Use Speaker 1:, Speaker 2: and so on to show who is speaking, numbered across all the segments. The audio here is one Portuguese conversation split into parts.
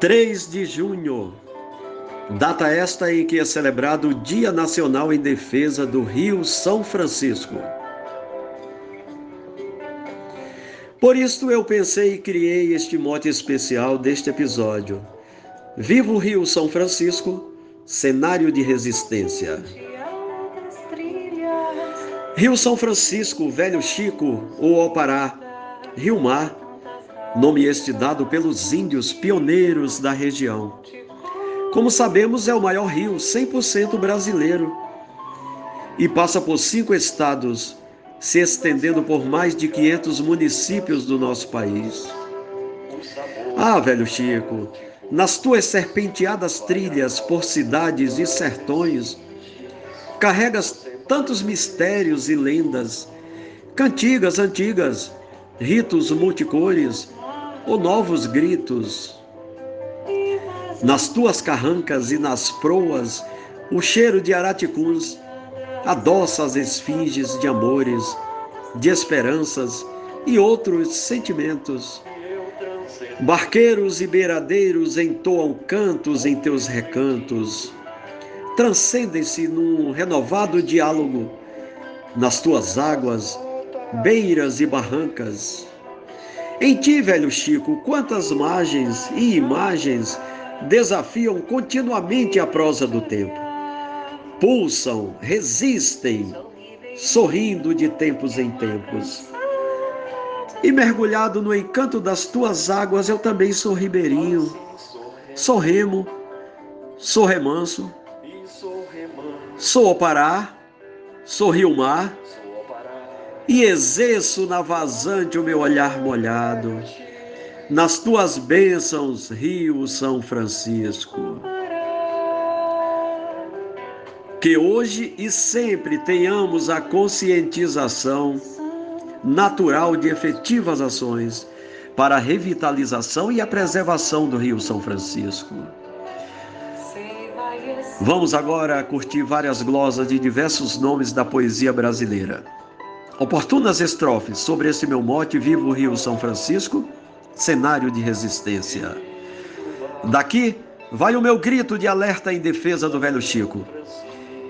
Speaker 1: 3 de junho, data esta em que é celebrado o Dia Nacional em Defesa do Rio São Francisco. Por isso eu pensei e criei este mote especial deste episódio. Viva o Rio São Francisco, cenário de resistência. Rio São Francisco, Velho Chico ou Opará, Rio Mar, nome este dado pelos índios pioneiros da região. Como sabemos, é o maior rio 100% brasileiro e passa por cinco estados, se estendendo por mais de 500 municípios do nosso país. Ah, velho Chico, nas tuas serpenteadas trilhas por cidades e sertões, carregas tantos mistérios e lendas, cantigas antigas, ritos multicores, ou novos gritos. Nas tuas carrancas e nas proas, o cheiro de araticuns adoça as esfinges de amores, de esperanças e outros sentimentos. Barqueiros e beiradeiros entoam cantos em teus recantos, transcendem-se num renovado diálogo nas tuas águas, beiras e barrancas. Em ti, velho Chico, quantas margens e imagens desafiam continuamente a prosa do tempo. Pulsam, resistem, sorrindo de tempos em tempos. E mergulhado no encanto das tuas águas, eu também sou ribeirinho, sou remo, sou remanso, sou opará, sou rio-mar, e exerço na vazante o meu olhar molhado. Nas tuas bênçãos, Rio São Francisco. Que hoje e sempre tenhamos a conscientização natural de efetivas ações para a revitalização e a preservação do Rio São Francisco. Vamos agora curtir várias glosas de diversos nomes da poesia brasileira. Oportunas estrofes sobre esse meu mote, vivo o Rio São Francisco, cenário de resistência. Daqui vai o meu grito de alerta em defesa do velho Chico.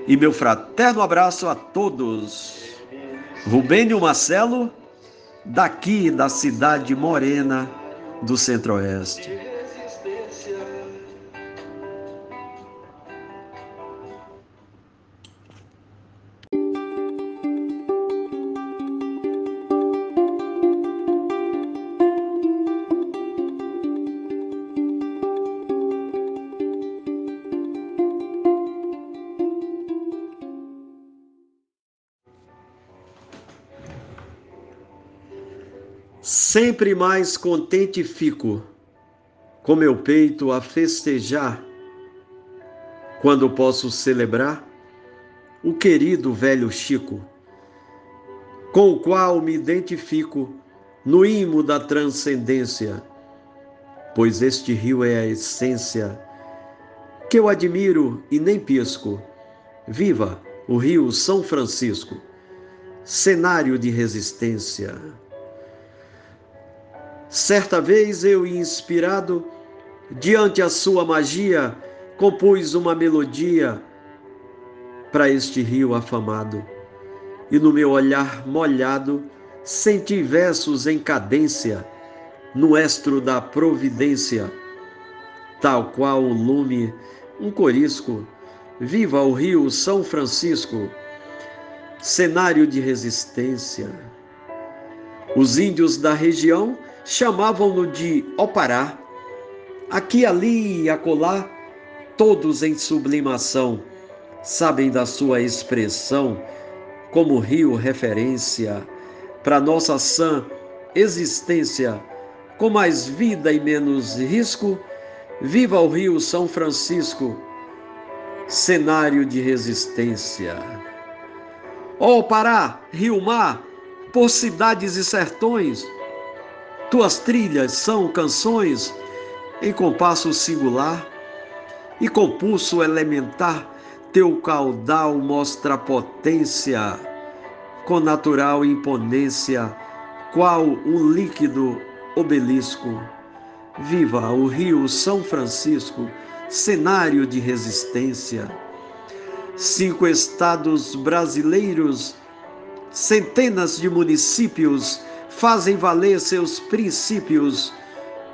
Speaker 1: E meu fraterno abraço a todos. Rubênio Marcelo, daqui da cidade morena do Centro-Oeste. Sempre mais contente fico, com meu peito a festejar, quando posso celebrar o querido velho Chico, com o qual me identifico no imo da transcendência, pois este rio é a essência que eu admiro e nem pisco. Viva o Rio São Francisco, cenário de resistência. Certa vez eu, inspirado, diante a sua magia, compus uma melodia para este rio afamado. E no meu olhar molhado, senti versos em cadência, no estro da providência, tal qual um lume, um corisco, viva o rio São Francisco, cenário de resistência. Os índios da região chamavam-no de Opará. Aqui, ali e acolá, todos em sublimação, sabem da sua expressão como rio referência para nossa sã existência, com mais vida e menos risco, viva o Rio São Francisco, cenário de resistência. Ó oh, Pará, Rio Mar, por cidades e sertões, tuas trilhas são canções em compasso singular e com pulso elementar. Teu caudal mostra potência com natural imponência, qual um líquido obelisco. Viva o Rio São Francisco, cenário de resistência. Cinco estados brasileiros, centenas de municípios fazem valer seus princípios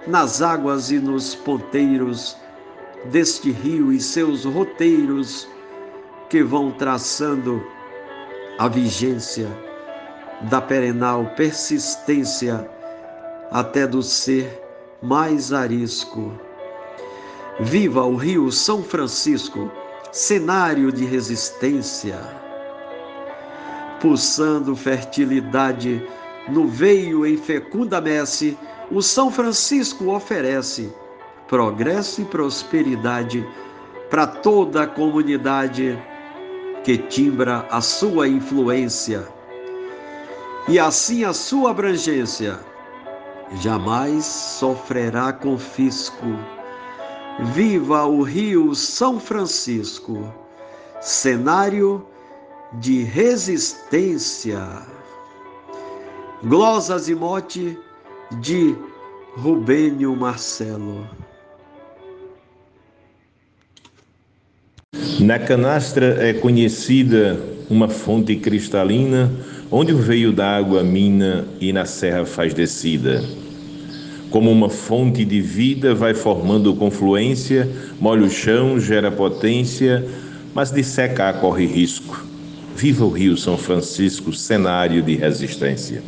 Speaker 1: nas águas e nos ponteiros deste rio e seus roteiros que vão traçando a vigência da perenal persistência até do ser mais arisco. Viva o Rio São Francisco, cenário de resistência, pulsando fertilidade no veio em fecunda messe, o São Francisco oferece progresso e prosperidade para toda a comunidade que timbra a sua influência. E assim a sua abrangência jamais sofrerá confisco. Viva o Rio São Francisco, cenário de resistência. Glosas e mote de Rubênio Marcelo.
Speaker 2: Na canastra é conhecida uma fonte cristalina, onde o veio da água mina e na serra faz descida. Como uma fonte de vida vai formando confluência, molha o chão, gera potência, mas de secar corre risco. Viva o Rio São Francisco, cenário de resistência.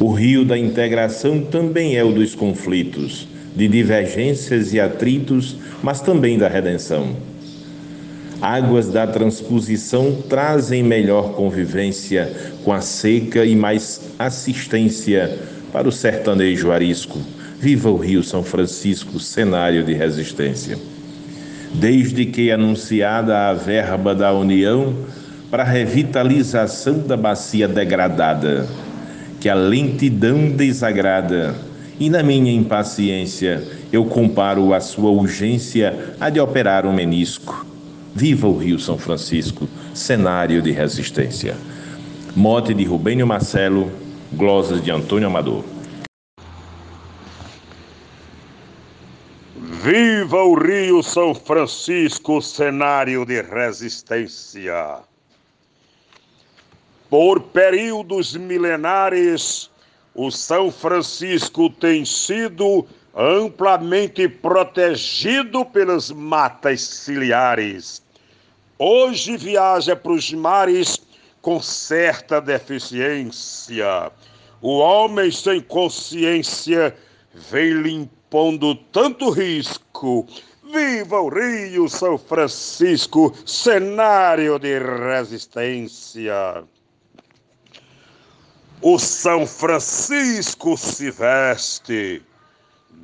Speaker 2: O rio da integração também é o dos conflitos, de divergências e atritos, mas também da redenção. Águas da transposição trazem melhor convivência com a seca e mais assistência para o sertanejo arisco. Viva o Rio São Francisco, cenário de resistência. Desde que anunciada a verba da União para revitalização da bacia degradada, que a lentidão desagrada, e na minha impaciência eu comparo a sua urgência a de operar um menisco. Viva o Rio São Francisco, cenário de resistência. Mote de Rubênio Marcelo, glosas de Antônio Amador.
Speaker 3: Viva o Rio São Francisco, cenário de resistência. Por períodos milenares, o São Francisco tem sido amplamente protegido pelas matas ciliares. Hoje viaja para os mares com certa deficiência. O homem sem consciência vem limpando tanto risco. Viva o Rio São Francisco, cenário de resistência. O São Francisco se veste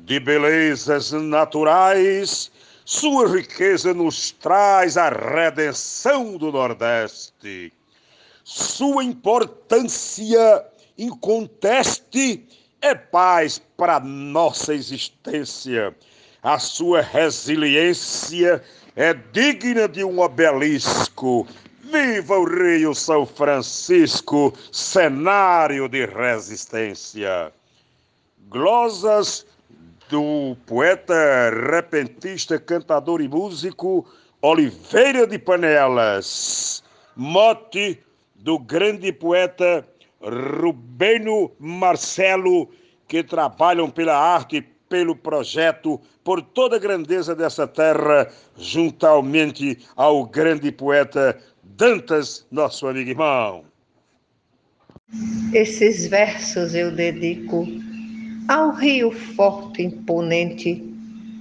Speaker 3: de belezas naturais, sua riqueza nos traz a redenção do Nordeste. Sua importância inconteste é paz para nossa existência. A sua resiliência é digna de um obelisco Viva o Rio São Francisco, cenário de resistência. Glosas do poeta, repentista, cantador e músico Oliveira de Panelas. Mote do grande poeta Rubeno Marcelo, que trabalham pela arte, pelo projeto, por toda a grandeza dessa terra, juntamente ao grande poeta Dantas, nosso amigo irmão.
Speaker 4: Esses versos eu dedico ao rio forte imponente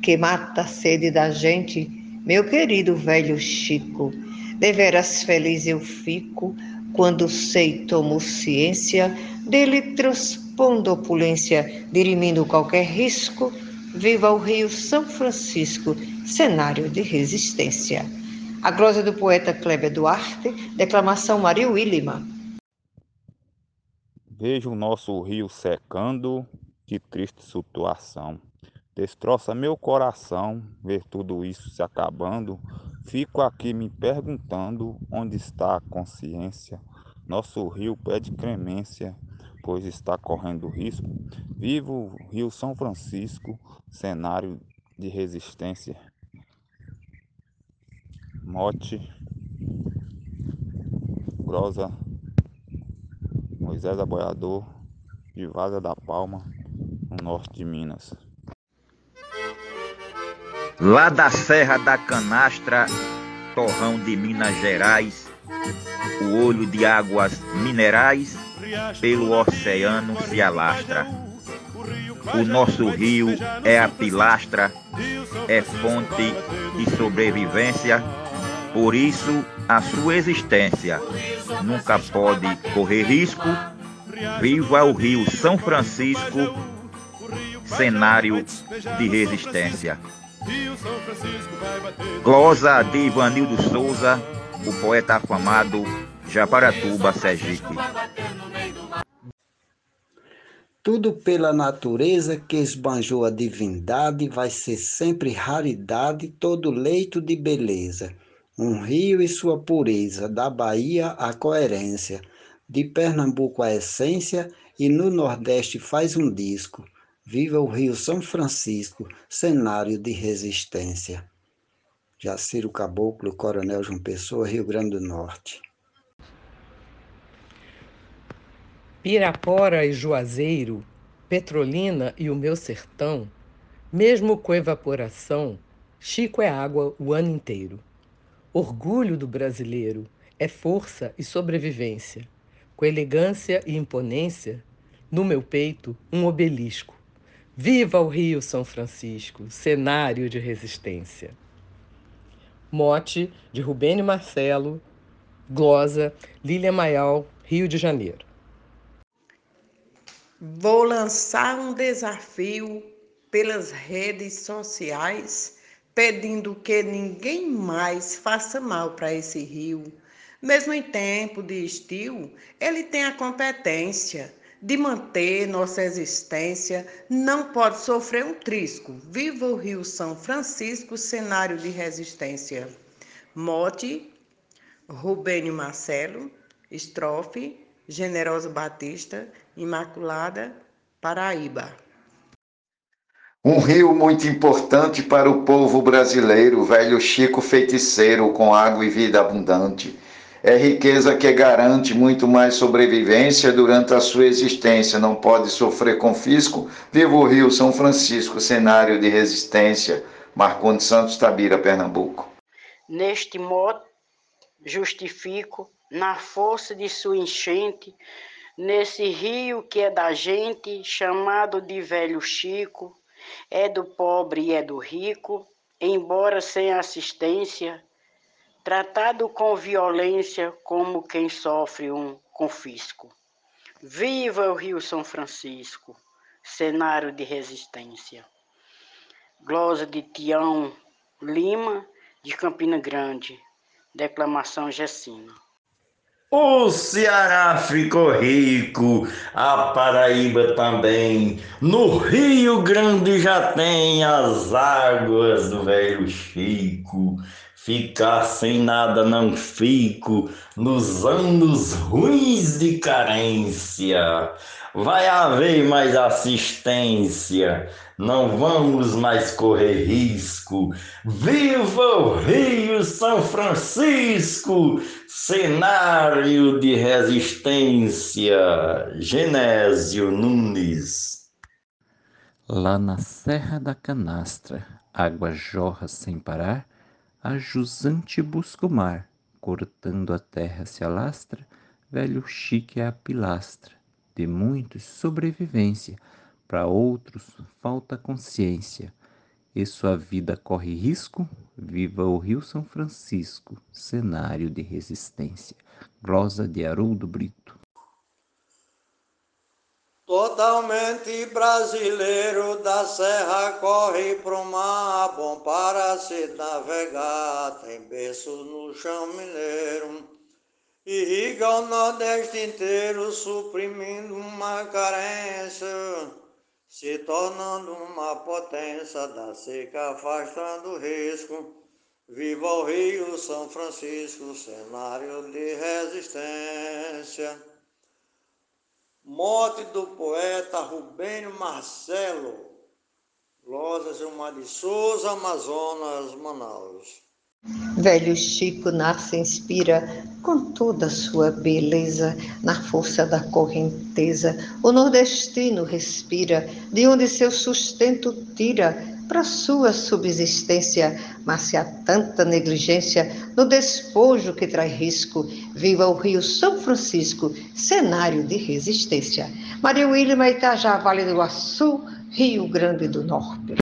Speaker 4: que mata a sede da gente, meu querido velho Chico. Deveras feliz eu fico quando sei tomo ciência dele transpondo opulência, dirimindo qualquer risco. Viva o Rio São Francisco, cenário de resistência. A glosa do poeta Kleber Duarte, declamação Maria Willima.
Speaker 5: Vejo o nosso rio secando, que triste situação. Destroça meu coração ver tudo isso se acabando. Fico aqui me perguntando onde está a consciência. Nosso rio pede clemência, pois está correndo risco. Viva o Rio São Francisco, cenário de resistência. Mote, Grosa, Moisés Aboiador, de Vaza da Palma, no norte de Minas.
Speaker 6: Lá da Serra da Canastra, torrão de Minas Gerais, o olho de águas minerais pelo oceano se alastra. O nosso rio é a pilastra, é fonte de sobrevivência, por isso a sua existência nunca pode correr risco. Viva o Rio São Francisco, cenário de resistência. Glosa de Ivanildo Souza, o poeta afamado Japaratuba, Sergipe.
Speaker 7: Tudo pela natureza que esbanjou a divindade vai ser sempre raridade, todo leito de beleza. Um rio e sua pureza, da Bahia a coerência, de Pernambuco a essência e no Nordeste faz um disco. Viva o Rio São Francisco, cenário de resistência. Jaciro Caboclo, Coronel João Pessoa, Rio Grande do Norte.
Speaker 8: Pirapora e Juazeiro, Petrolina e o meu sertão, mesmo com evaporação, Chico é água o ano inteiro. Orgulho do brasileiro é força e sobrevivência. Com elegância e imponência, no meu peito, um obelisco. Viva o Rio São Francisco, cenário de resistência. Mote de Rubênio Marcelo, glosa Lília Maial, Rio de Janeiro.
Speaker 9: Vou lançar um desafio pelas redes sociais, pedindo que ninguém mais faça mal para esse rio. Mesmo em tempo de estio, ele tem a competência de manter nossa existência, não pode sofrer um trisco. Viva o Rio São Francisco, cenário de resistência. Mote, Rubênio Marcelo, estrofe, Generoso Batista, Imaculada, Paraíba.
Speaker 10: Um rio muito importante para o povo brasileiro, velho Chico feiticeiro com água e vida abundante. É riqueza que garante muito mais sobrevivência durante a sua existência, não pode sofrer confisco. Viva o Rio São Francisco, cenário de resistência. Marcondes Santos Tabira, Pernambuco.
Speaker 11: Neste modo, justifico, na força de sua enchente, nesse rio que é da gente, chamado de velho Chico, é do pobre e é do rico, embora sem assistência, tratado com violência como quem sofre um confisco. Viva o Rio São Francisco, cenário de resistência. Glosa de Tião Lima, de Campina Grande, declamação Gessina.
Speaker 12: O Ceará ficou rico, a Paraíba também. No Rio Grande já tem as águas do velho Chico. Ficar sem nada não fico nos anos ruins de carência. Vai haver mais assistência, não vamos mais correr risco. Viva o Rio São Francisco, cenário de resistência. Genésio Nunes.
Speaker 13: Lá na Serra da Canastra, água jorra sem parar, a jusante busca o mar, cortando a terra se alastra, velho chique é a pilastra de muitos sobrevivência, para outros falta consciência, e sua vida corre risco. Viva o Rio São Francisco, cenário de resistência. Glosa de Haroldo Brito.
Speaker 14: Totalmente brasileiro da serra corre pro mar, bom para se navegar, tem berço no chão mineiro irriga o Nordeste inteiro, suprimindo uma carência, se tornando uma potência da seca, afastando o risco. Viva o Rio São Francisco, cenário de resistência. Morte do poeta Rubênio Marcelo, Losa Gilmar de Souza, Amazonas, Manaus.
Speaker 4: Velho Chico nasce e inspira com toda a sua beleza, na força da correnteza. O nordestino respira, de onde seu sustento tira para sua subsistência, mas se há tanta negligência no despojo que traz risco, viva o Rio São Francisco, cenário de resistência. Maria Wilma Itajá, Vale do Iguaçu, Rio Grande do Norte.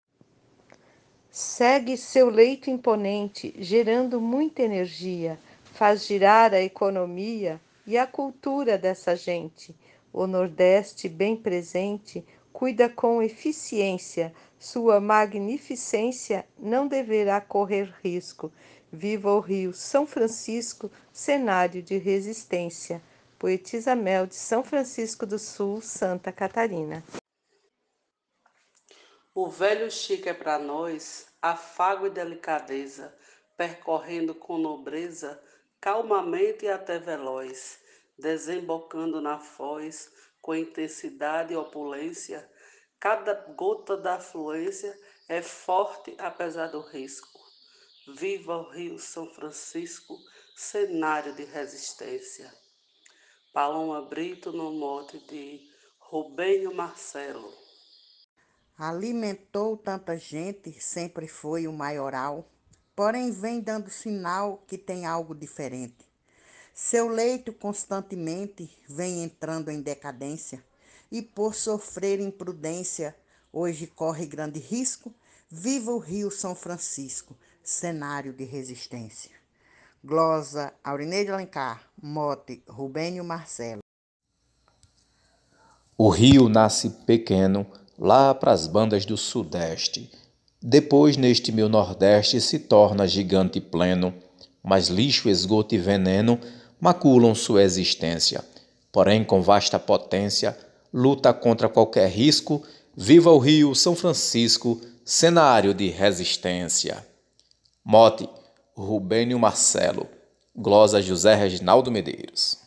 Speaker 9: Segue seu leito imponente, gerando muita energia, faz girar a economia e a cultura dessa gente. O Nordeste, bem presente, cuida com eficiência sua magnificência não deverá correr risco. Viva o Rio São Francisco, cenário de resistência. Poetisa Mel de São Francisco do Sul, Santa Catarina.
Speaker 15: O velho Chico é para nós afago e delicadeza, percorrendo com nobreza, calmamente e até veloz, desembocando na foz, com intensidade e opulência, Cada gota da afluência é forte apesar do risco. Viva o Rio São Francisco, cenário de resistência. Paloma Brito no mote de Rubênio Marcelo.
Speaker 16: Alimentou tanta gente, sempre foi o maioral, porém vem dando sinal que tem algo diferente. Seu leito constantemente vem entrando em decadência e por sofrer imprudência, hoje corre grande risco, viva o Rio São Francisco, cenário de resistência. Glosa Aurineide Alencar, mote Rubênio Marcelo.
Speaker 17: O rio nasce pequeno lá para as bandas do Sudeste. Depois, neste meu Nordeste, se torna gigante pleno, mas lixo, esgoto e veneno maculam sua existência. Porém, com vasta potência, luta contra qualquer risco, viva o Rio São Francisco, cenário de resistência. Mote: Rubênio Marcelo. Glosa José Reginaldo Medeiros.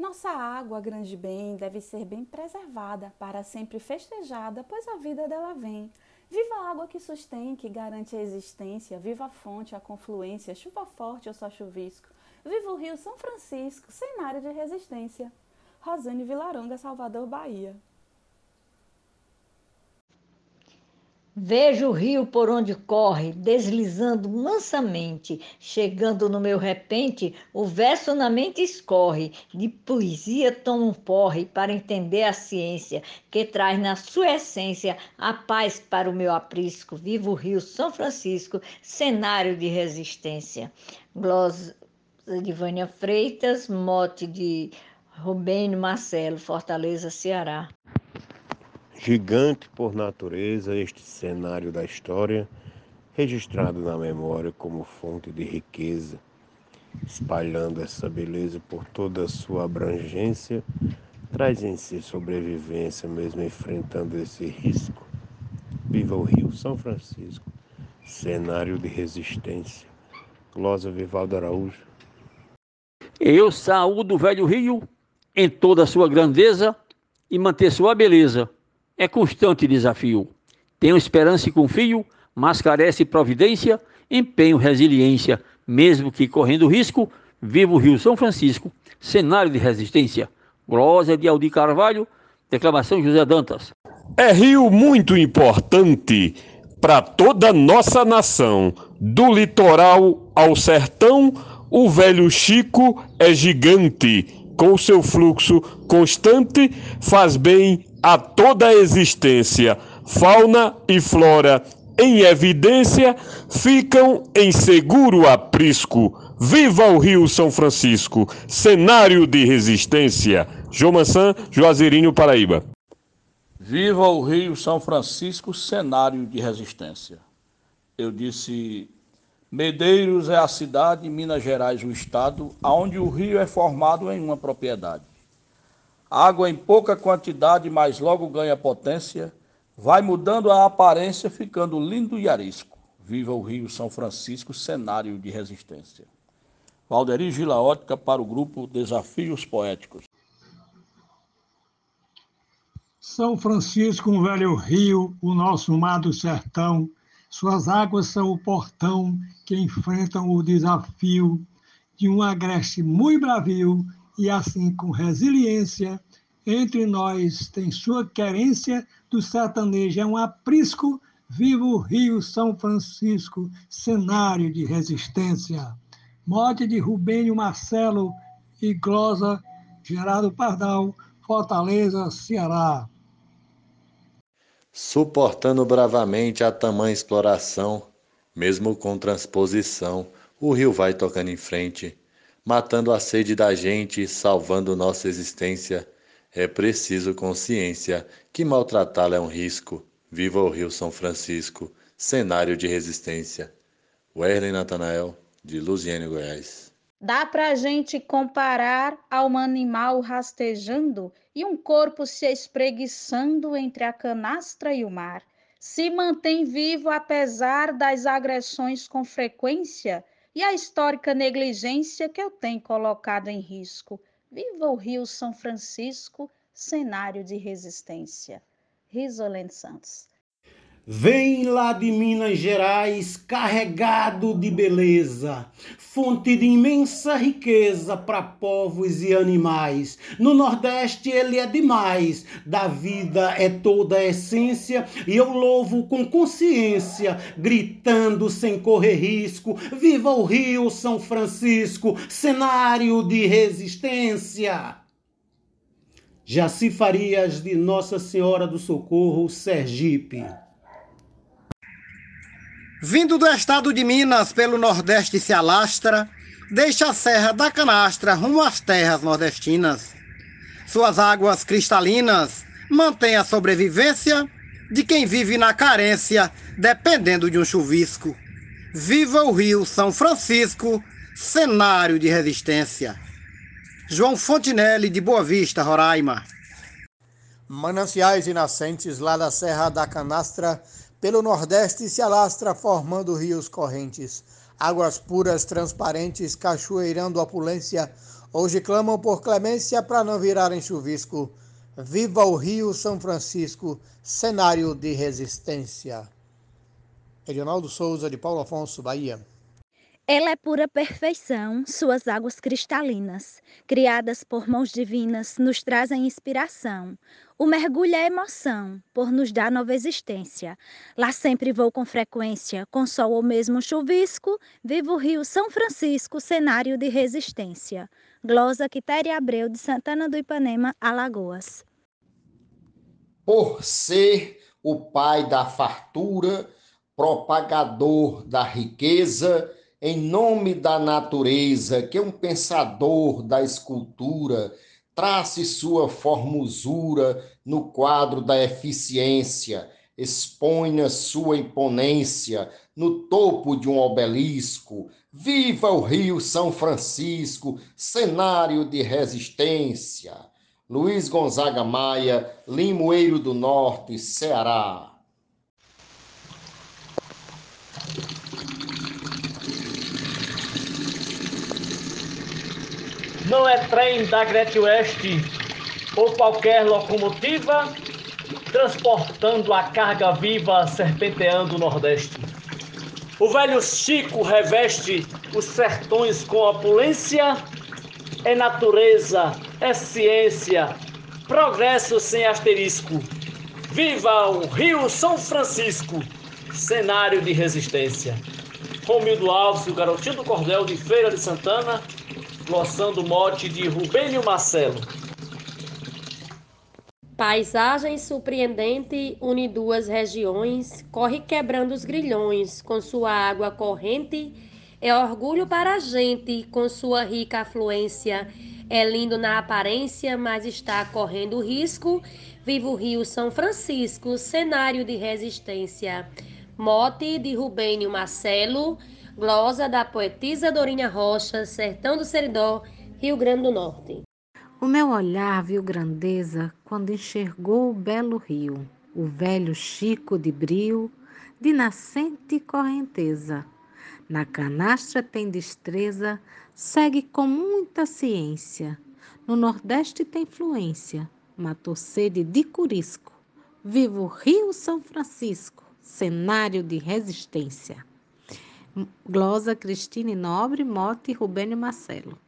Speaker 18: Nossa água, grande bem, deve ser bem preservada, para sempre festejada, pois a vida dela vem. Viva a água que sustém, que garante a existência, viva a fonte, a confluência, chuva forte ou só chuvisco. Viva o Rio São Francisco, cenário de resistência. Rosane Vilaronga, Salvador, Bahia.
Speaker 19: Vejo o rio por onde corre, deslizando mansamente, chegando no meu repente, o verso na mente escorre, de poesia toma um porre para entender a ciência, que traz na sua essência a paz para o meu aprisco. Vivo o Rio São Francisco, cenário de resistência. Glosa de Vânia Freitas, mote de Rubênio Marcelo, Fortaleza, Ceará.
Speaker 20: Gigante por natureza, este cenário da história, registrado na memória como fonte de riqueza, espalhando essa beleza por toda a sua abrangência, traz em si sobrevivência, mesmo enfrentando esse risco. Viva o Rio São Francisco, cenário de resistência. Glosa Vivaldo Araújo.
Speaker 21: Eu saúdo o velho Rio em toda a sua grandeza e manter sua beleza. É constante desafio. Tenho esperança e confio, mas carece providência, empenho, resiliência, mesmo que correndo risco, vivo o Rio São Francisco, cenário de resistência. Glória de Aldir Carvalho, declamação José Dantas.
Speaker 3: É rio muito importante para toda nossa nação, do litoral ao sertão, o velho Chico é gigante com seu fluxo constante, faz bem a toda a existência. Fauna e flora em evidência ficam em seguro aprisco. Viva o Rio São Francisco, cenário de resistência. João Mansan, Juazeirinho, Paraíba.
Speaker 22: Viva o Rio São Francisco, cenário de resistência. Eu disse Medeiros é a cidade, Minas Gerais, o estado, onde o rio é formado em uma propriedade. Água em pouca quantidade, mas logo ganha potência, vai mudando a aparência, ficando lindo e arisco. Viva o Rio São Francisco, cenário de resistência. Valderi Gilaótica para o grupo Desafios Poéticos.
Speaker 23: São Francisco, um velho rio, o nosso mar do sertão. Suas águas são o portão que enfrentam o desafio de um agreste muito bravio e assim com resiliência entre nós tem sua querência do sertanejo. É um aprisco viva o Rio São Francisco cenário de resistência. Morte de Rubênio Marcelo e Glosa Gerardo Pardal Fortaleza Ceará.
Speaker 24: Suportando bravamente a tamanha exploração, mesmo com transposição, o rio vai tocando em frente, matando a sede da gente, salvando nossa existência. É preciso consciência que maltratá-la é um risco. Viva o Rio São Francisco, cenário de resistência. Werlen Natanael, de Luziane, Goiás.
Speaker 25: Dá para a gente comparar a um animal rastejando e um corpo se espreguiçando entre a canastra e o mar. Se mantém vivo apesar das agressões com frequência e a histórica negligência que eu tenho colocado em risco. Viva o Rio São Francisco, cenário de resistência. Risolene Santos.
Speaker 26: Vem lá de Minas Gerais carregado de beleza, fonte de imensa riqueza para povos e animais. No Nordeste ele é demais, da vida é toda a essência e eu louvo com consciência, gritando sem correr risco: Viva o Rio São Francisco, cenário de resistência! Jaci Farias de Nossa Senhora do Socorro, Sergipe.
Speaker 27: Vindo do estado de Minas, pelo Nordeste se alastra, deixa a Serra da Canastra rumo às terras nordestinas. Suas águas cristalinas mantêm a sobrevivência de quem vive na carência, dependendo de um chuvisco. Viva o Rio São Francisco, cenário de resistência. João Fontinelli, de Boa Vista, Roraima.
Speaker 28: Mananciais e nascentes lá da Serra da Canastra pelo Nordeste se alastra formando rios correntes. Águas puras, transparentes, cachoeirando opulência, hoje clamam por clemência para não virarem chuvisco. Viva o Rio São Francisco, cenário de resistência. Edionaldo Souza, de Paulo Afonso, Bahia.
Speaker 29: Ela é pura perfeição, suas águas cristalinas, criadas por mãos divinas, nos trazem inspiração. O mergulho é emoção, por nos dar nova existência. Lá sempre vou com frequência, com sol ou mesmo chuvisco, vivo o Rio São Francisco, cenário de resistência. Glosa Quitéria Abreu, de Santana do Ipanema, Alagoas.
Speaker 20: Por ser o pai da fartura, propagador da riqueza, em nome da natureza, que é um pensador da escultura, trace sua formosura no quadro da eficiência, exponha sua imponência no topo de um obelisco. Viva o Rio São Francisco, cenário de resistência. Luiz Gonzaga Maia, Limoeiro do Norte, Ceará.
Speaker 30: Não é trem da Gret West ou qualquer locomotiva transportando a carga viva serpenteando o Nordeste. O velho Chico reveste os sertões com opulência, é natureza, é ciência, progresso sem asterisco. Viva o Rio São Francisco, cenário de resistência. Romildo Alves, o garotinho do cordel de Feira de Santana, glossando o mote de Rubênio Marcelo.
Speaker 31: Paisagem surpreendente une duas regiões, corre quebrando os grilhões com sua água corrente. É orgulho para a gente com sua rica afluência. É lindo na aparência, mas está correndo risco. Viva o Rio São Francisco, cenário de resistência. Mote de Rubênio Marcelo. Glosa da poetisa Dorinha Rocha, Sertão do Seridó, Rio Grande do Norte.
Speaker 32: O meu olhar viu grandeza quando enxergou o belo rio, o velho Chico de brio, de nascente correnteza. Na canastra tem destreza, segue com muita ciência. No Nordeste tem fluência,
Speaker 33: matou sede de curisco. Viva o Rio São Francisco, cenário de resistência. Glosa Cristine Nobre, Mote Rubênio Marcelo.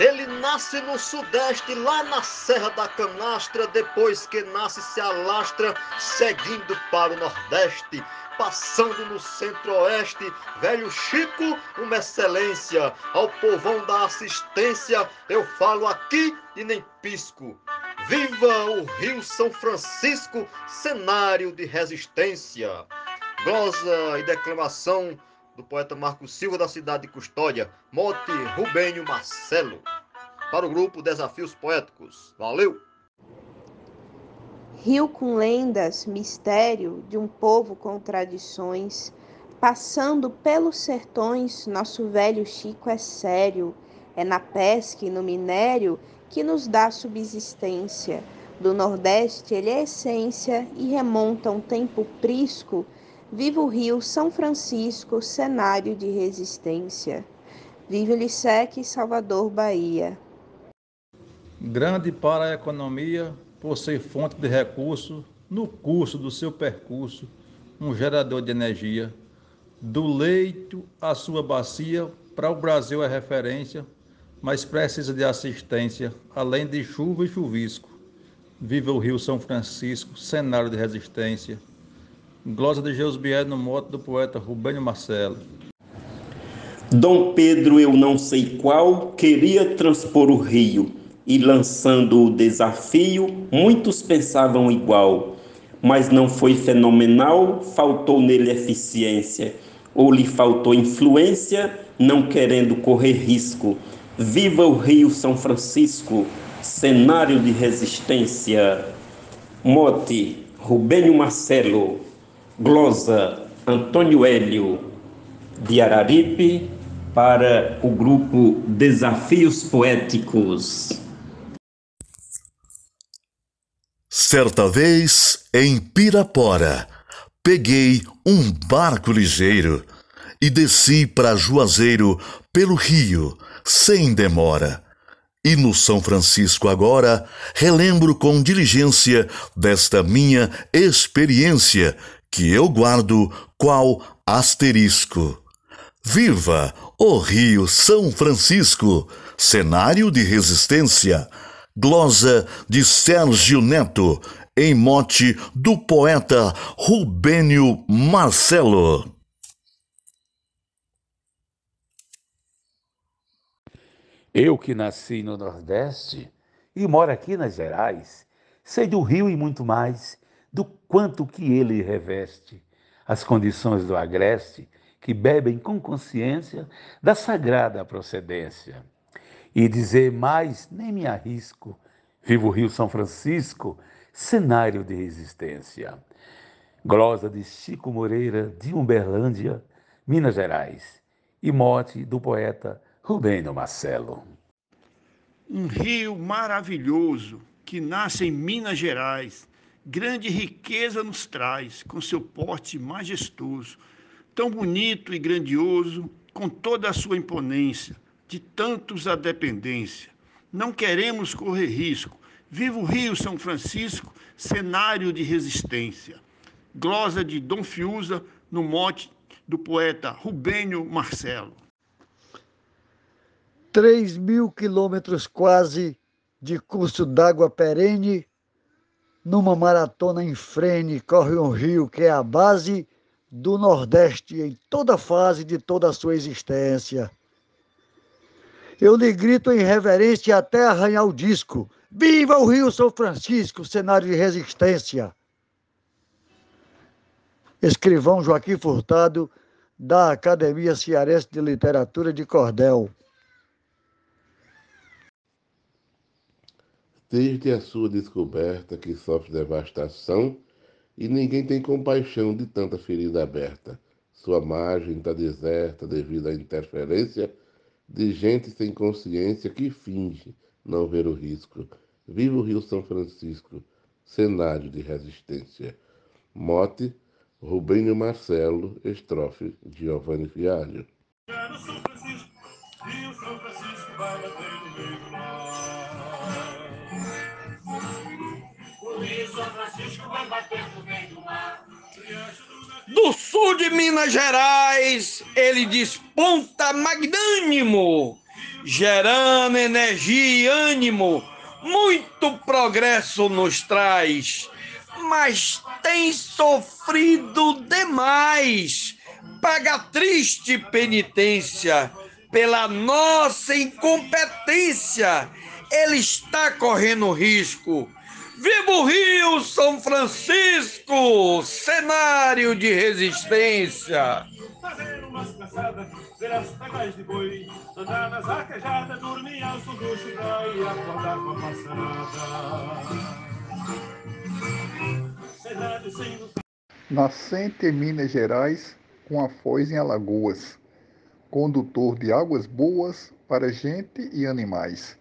Speaker 20: Ele nasce no sudeste, lá na Serra da Canastra, depois que nasce se alastra, seguindo para o nordeste, passando no centro-oeste, velho Chico, uma excelência, ao povão da assistência, eu falo aqui e nem pisco. Viva o Rio São Francisco, cenário de resistência. Glosa e declamação do poeta Marco Silva da cidade de Custódia, mote Rubênio Marcelo. Para o grupo Desafios Poéticos. Valeu!
Speaker 34: Rio com lendas, mistério de um povo com tradições, passando pelos sertões, nosso velho Chico é sério. É na pesca e no minério que nos dá subsistência. Do Nordeste ele é essência e remonta um tempo prisco. Viva o Rio São Francisco, cenário de resistência. Vive o Lissec, Salvador, Bahia.
Speaker 32: Grande para a economia, por ser fonte de recurso, no curso do seu percurso, um gerador de energia. Do leito à sua bacia, para o Brasil é referência, mas precisa de assistência, além de chuva e chuvisco. Viva o Rio São Francisco, cenário de resistência. Glosa de Geusbier no moto do poeta Rubênio Marcelo.
Speaker 1: Dom Pedro, eu não sei qual, queria transpor o rio, e lançando o desafio, muitos pensavam igual, mas não foi fenomenal, faltou nele eficiência, ou lhe faltou influência, não querendo correr risco Viva o Rio São Francisco, cenário de resistência. Mote, Rubênio Marcelo. Glosa, Antônio Hélio, de Araripe, para o grupo Desafios Poéticos.
Speaker 35: Certa vez, em Pirapora, peguei um barco ligeiro e desci para Juazeiro pelo rio sem demora. E no São Francisco agora, relembro com diligência desta minha experiência, que eu guardo qual asterisco. Viva o Rio São Francisco, cenário de resistência. Glosa de Sérgio Neto, em mote do poeta Rubênio Marcelo.
Speaker 36: Eu que nasci no Nordeste e moro aqui nas Gerais, sei do rio e muito mais, quanto que ele reveste, as condições do agreste que bebem com consciência da sagrada procedência. E dizer mais nem me arrisco, vivo Rio São Francisco, cenário de resistência. Glosa de Chico Moreira, de Uberlândia, Minas Gerais, e mote do poeta Rubênio Marcelo.
Speaker 37: Um rio maravilhoso que nasce em Minas Gerais, grande riqueza nos traz, com seu porte majestoso, tão bonito e grandioso, com toda a sua imponência, de tantos a dependência. Não queremos correr risco. Viva o Rio São Francisco, cenário de resistência. Glosa de Dom Fiuza, no mote do poeta Rubênio Marcelo.
Speaker 38: 3 mil quilômetros quase de curso d'água perene, numa maratona em frene, corre um rio que é a base do Nordeste em toda fase de toda a sua existência. Eu lhe grito em reverência até arranhar o disco. Viva o Rio São Francisco, cenário de resistência! Escrivão Joaquim Furtado, da Academia Cearense de Literatura de Cordel.
Speaker 39: Desde a sua descoberta que sofre devastação e ninguém tem compaixão de tanta ferida aberta. Sua margem está deserta devido à interferência de gente sem consciência que finge não ver o risco. Viva o Rio São Francisco, cenário de resistência. Mote, Rubênio Marcelo, estrofe, Giovanni Fialho.
Speaker 40: Do sul de Minas Gerais, ele desponta magnânimo, gerando energia e ânimo, muito progresso nos traz, mas tem sofrido demais, paga triste penitência pela nossa incompetência. Ele está correndo risco. Viva o Rio São Francisco, cenário de resistência. Fazer umas caçadas, ver as pegais de boi, andar nas arquejadas, dormir ao som do chibrai e acordar com a passarada.
Speaker 20: Nascente em Minas Gerais, com a foz em Alagoas condutor de águas boas para gente e animais.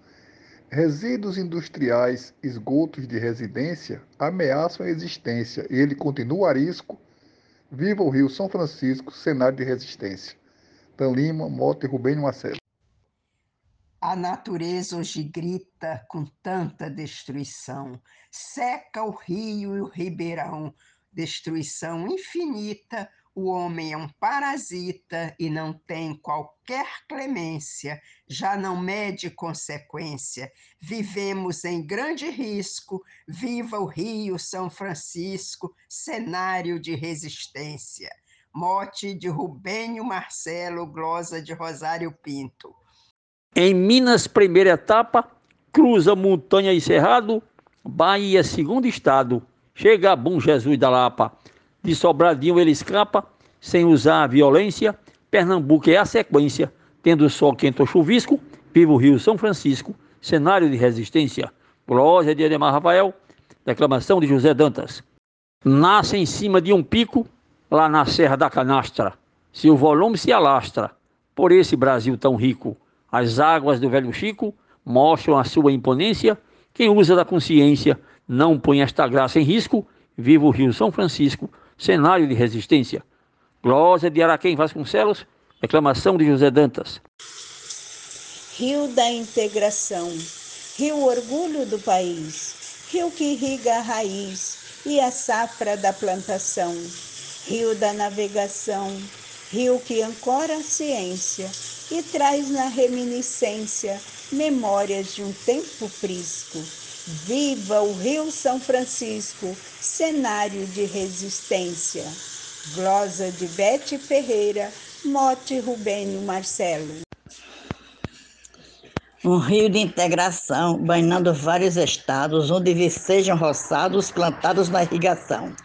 Speaker 20: Resíduos industriais, esgotos de residência ameaçam a existência e ele continua a risco. Viva o Rio São Francisco, cenário de resistência. Dan Lima, Mota e Rubem Marcelo.
Speaker 41: A natureza hoje grita com tanta destruição, seca o rio e o ribeirão, destruição infinita o homem é um parasita e não tem qualquer clemência, já não mede consequência. Vivemos em grande risco, viva o Rio São Francisco, cenário de resistência. Mote de Rubênio Marcelo, glosa de Rosário Pinto.
Speaker 21: Em Minas, primeira etapa, cruza montanha e cerrado, Bahia, segundo estado, chega a Bom Jesus da Lapa de Sobradinho ele escapa, sem usar a violência. Pernambuco é a sequência, tendo sol quente ou chuvisco. Viva o Rio São Francisco, cenário de resistência. Glória de Ademar Rafael, declamação de José Dantas. Nasce em cima de um pico, lá na Serra da Canastra. Seu volume se alastra por esse Brasil tão rico. As águas do velho Chico mostram a sua imponência. Quem usa da consciência não põe esta graça em risco. Viva o Rio São Francisco, cenário de resistência. Glória de Araquém Vasconcelos, reclamação de José Dantas.
Speaker 42: Rio da integração, rio orgulho do país, rio que irriga a raiz e a safra da plantação, rio da navegação, rio que ancora a ciência e traz na reminiscência memórias de um tempo prisco Viva o Rio São Francisco, cenário de resistência. Glosa de Bete Ferreira, Mote Rubênio Marcelo.
Speaker 43: Um rio de integração, banhando vários estados, onde sejam roçados plantados na irrigação.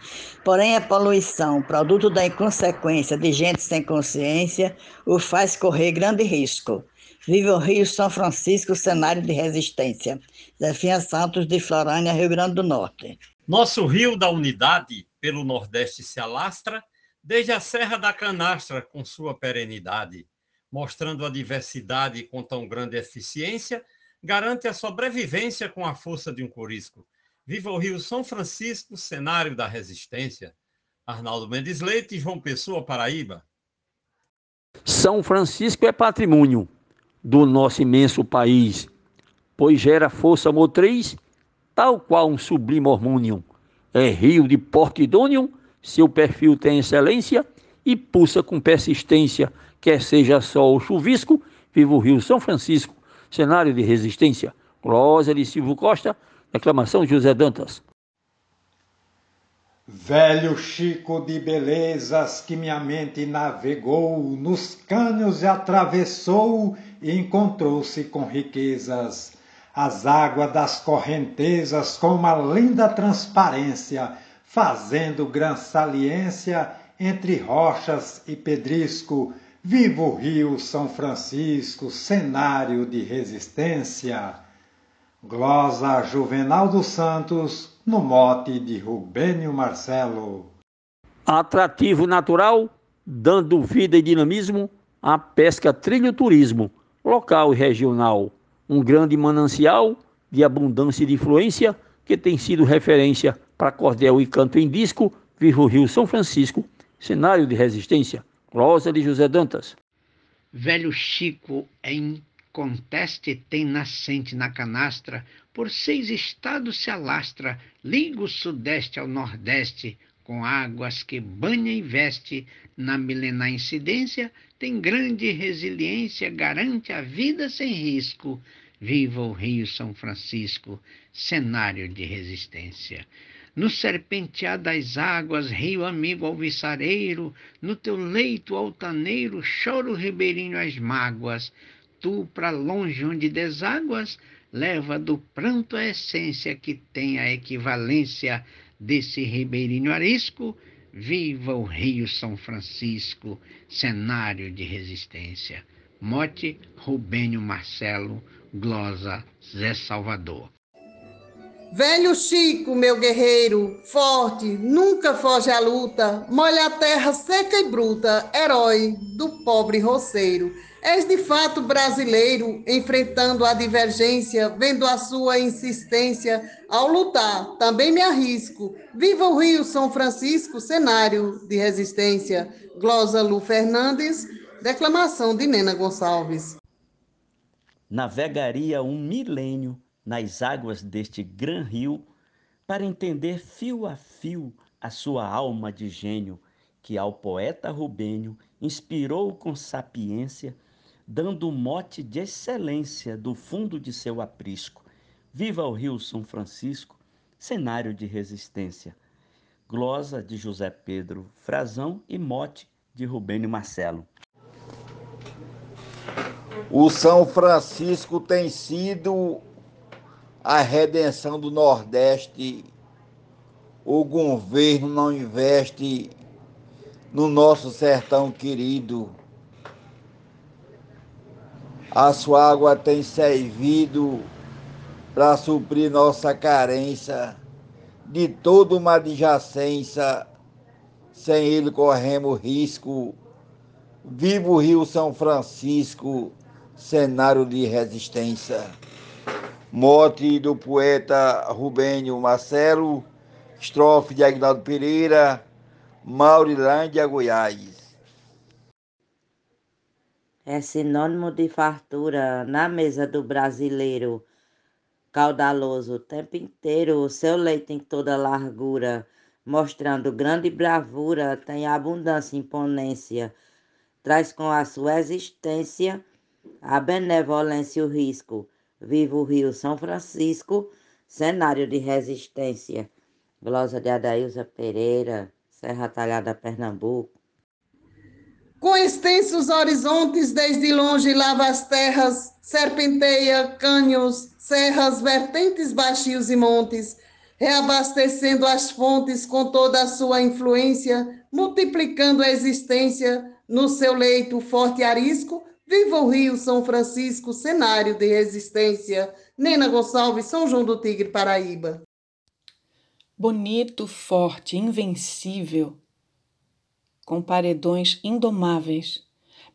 Speaker 43: Porém, a poluição, produto da inconsequência de gente sem consciência, o faz correr grande risco. Vive o Rio São Francisco, cenário de resistência. Zefinha Santos, de Florânia, Rio Grande do Norte.
Speaker 32: Nosso rio da unidade, pelo Nordeste, se alastra, desde a Serra da Canastra, com sua perenidade, mostrando a diversidade com tão grande eficiência, garante a sobrevivência com a força de um corisco. Viva o Rio São Francisco, cenário da resistência. Arnaldo Mendes Leite, João Pessoa, Paraíba.
Speaker 21: São Francisco é patrimônio do nosso imenso país, pois gera força motriz, tal qual um sublime hormônio. É rio de porte idôneo, seu perfil tem excelência e pulsa com persistência, quer seja sol ou chuvisco, viva o Rio São Francisco, cenário de resistência. Glória de Silvio Costa, declamação de José Dantas.
Speaker 44: Velho Chico de belezas que minha mente navegou, nos cânions e atravessou e encontrou-se com riquezas. As águas das correntezas com uma linda transparência, fazendo gran saliência entre rochas e pedrisco. Viva o Rio São Francisco, cenário de resistência. Glosa Juvenal dos Santos, no mote de Rubênio Marcelo.
Speaker 21: Atrativo natural, dando vida e dinamismo à pesca trilho turismo, local e regional. Um grande manancial de abundância e de influência que tem sido referência para cordel e canto em disco, viva o Rio São Francisco, cenário de resistência. Rosa de José Dantas.
Speaker 45: Velho Chico em conteste tem nascente na canastra, por seis estados se alastra, liga o sudeste ao nordeste, com águas que banha e veste, na milenar incidência, tem grande resiliência, garante a vida sem risco. Viva o Rio São Francisco, cenário de resistência. No serpentear das águas, rio amigo alviçareiro, no teu leito altaneiro, chora o ribeirinho as mágoas. Tu, para longe onde deságuas, leva do pranto a essência que tem a equivalência desse ribeirinho arisco, viva o Rio São Francisco, cenário de resistência. Mote Rubênio Marcelo, glosa Zé Salvador.
Speaker 46: Velho Chico, meu guerreiro, forte, nunca foge à luta, molha a terra seca e bruta, herói do pobre roceiro. És de fato brasileiro, enfrentando a divergência, vendo a sua insistência ao lutar. Também me arrisco. Viva o Rio São Francisco, cenário de resistência. Glosa Lu Fernandes, declamação de Nena Gonçalves.
Speaker 47: Navegaria um milênio nas águas deste gran rio para entender fio a fio a sua alma de gênio que ao poeta Rubênio inspirou com sapiência dando mote de excelência do fundo de seu aprisco. Viva o Rio São Francisco, cenário de resistência. Glosa de José Pedro Frazão e mote de Rubênio Marcelo.
Speaker 48: O São Francisco tem sido a redenção do Nordeste. O governo não investe no nosso sertão querido a sua água tem servido para suprir nossa carência de toda uma adjacência. Sem ele corremos risco. Viva o Rio São Francisco, cenário de resistência. Mote do poeta Rubênio Marcelo, estrofe de Aguinaldo Pereira, Maurilândia, Goiás
Speaker 49: é sinônimo de fartura na mesa do brasileiro. Caudaloso o tempo inteiro, o seu leite em toda largura, mostrando grande bravura, tem abundância e imponência. Traz com a sua existência a benevolência e o risco. Viva o Rio São Francisco, cenário de resistência. Glosa de Adailza Pereira, Serra Talhada, Pernambuco.
Speaker 46: Com extensos horizontes, desde longe lava as terras, serpenteia cânions, serras, vertentes, baixios e montes, reabastecendo as fontes com toda a sua influência, multiplicando a existência no seu leito forte arisco, viva o Rio São Francisco, cenário de resistência. Nena Gonçalves, São João do Tigre, Paraíba.
Speaker 50: Bonito, forte, invencível, com paredões indomáveis,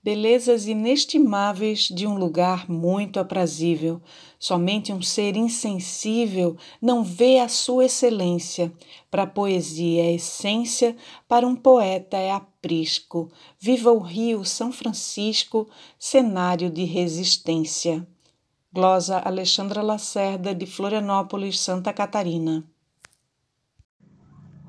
Speaker 50: belezas inestimáveis de um lugar muito aprazível. Somente um ser insensível não vê a sua excelência. Para a poesia é essência, para um poeta é aprisco. Viva o Rio São Francisco, cenário de resistência. Glosa Alexandra Lacerda, de Florianópolis, Santa Catarina.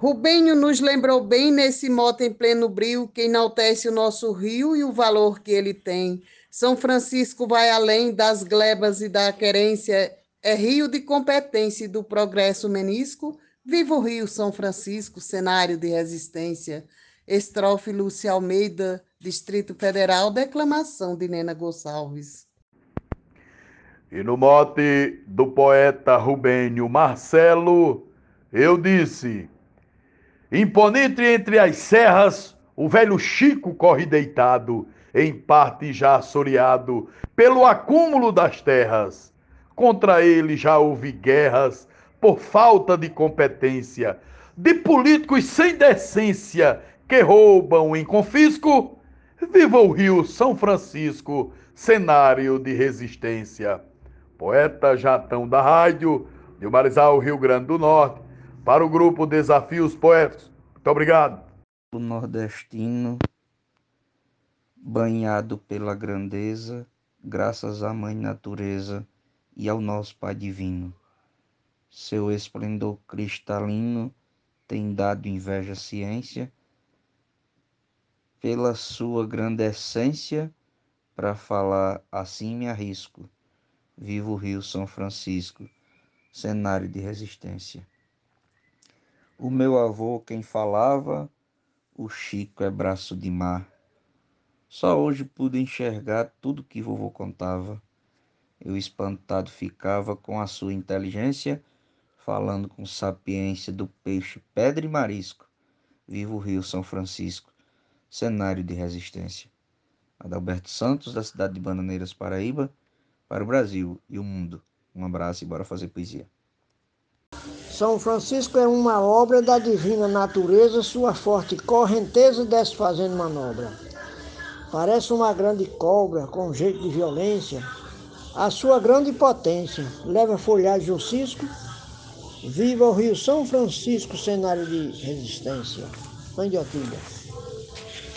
Speaker 46: Rubênio nos lembrou bem nesse mote em pleno brio que enaltece o nosso rio e o valor que ele tem. São Francisco vai além das glebas e da querência, é rio de competência e do progresso menisco. Viva o Rio São Francisco, cenário de resistência. Estrofe Lúcia Almeida, Distrito Federal, declamação de Nena Gonçalves.
Speaker 32: E no mote do poeta Rubênio Marcelo, eu disse Imponente entre as serras, o velho Chico corre deitado, em parte já assoreado pelo acúmulo das terras. Contra ele já houve guerras por falta de competência, de políticos sem decência que roubam em confisco. Viva o Rio São Francisco, cenário de resistência. Poeta Jatão da Rádio, de Marizal, Rio Grande do Norte, para o grupo Desafios Poéticos. Muito obrigado.
Speaker 51: O nordestino, banhado pela grandeza, graças à Mãe Natureza e ao nosso Pai Divino. Seu esplendor cristalino tem dado inveja à ciência, pela sua grande essência, para falar assim me arrisco. Viva o Rio São Francisco, cenário de resistência. O meu avô, quem falava, o Chico é braço de mar. Só hoje pude enxergar tudo que vovô contava. Eu espantado ficava com a sua inteligência, falando com sapiência do peixe, pedra e marisco. Viva o Rio São Francisco, cenário de resistência. Adalberto Santos, da cidade de Bananeiras, Paraíba, para o Brasil e o mundo. Um abraço e bora fazer poesia.
Speaker 52: São Francisco é uma obra da divina natureza, sua forte correnteza desce fazendo manobra. Parece uma grande cobra com jeito de violência. A sua grande potência leva folhagem o cisco. Viva o Rio São Francisco, cenário de resistência. Mãe de Otília.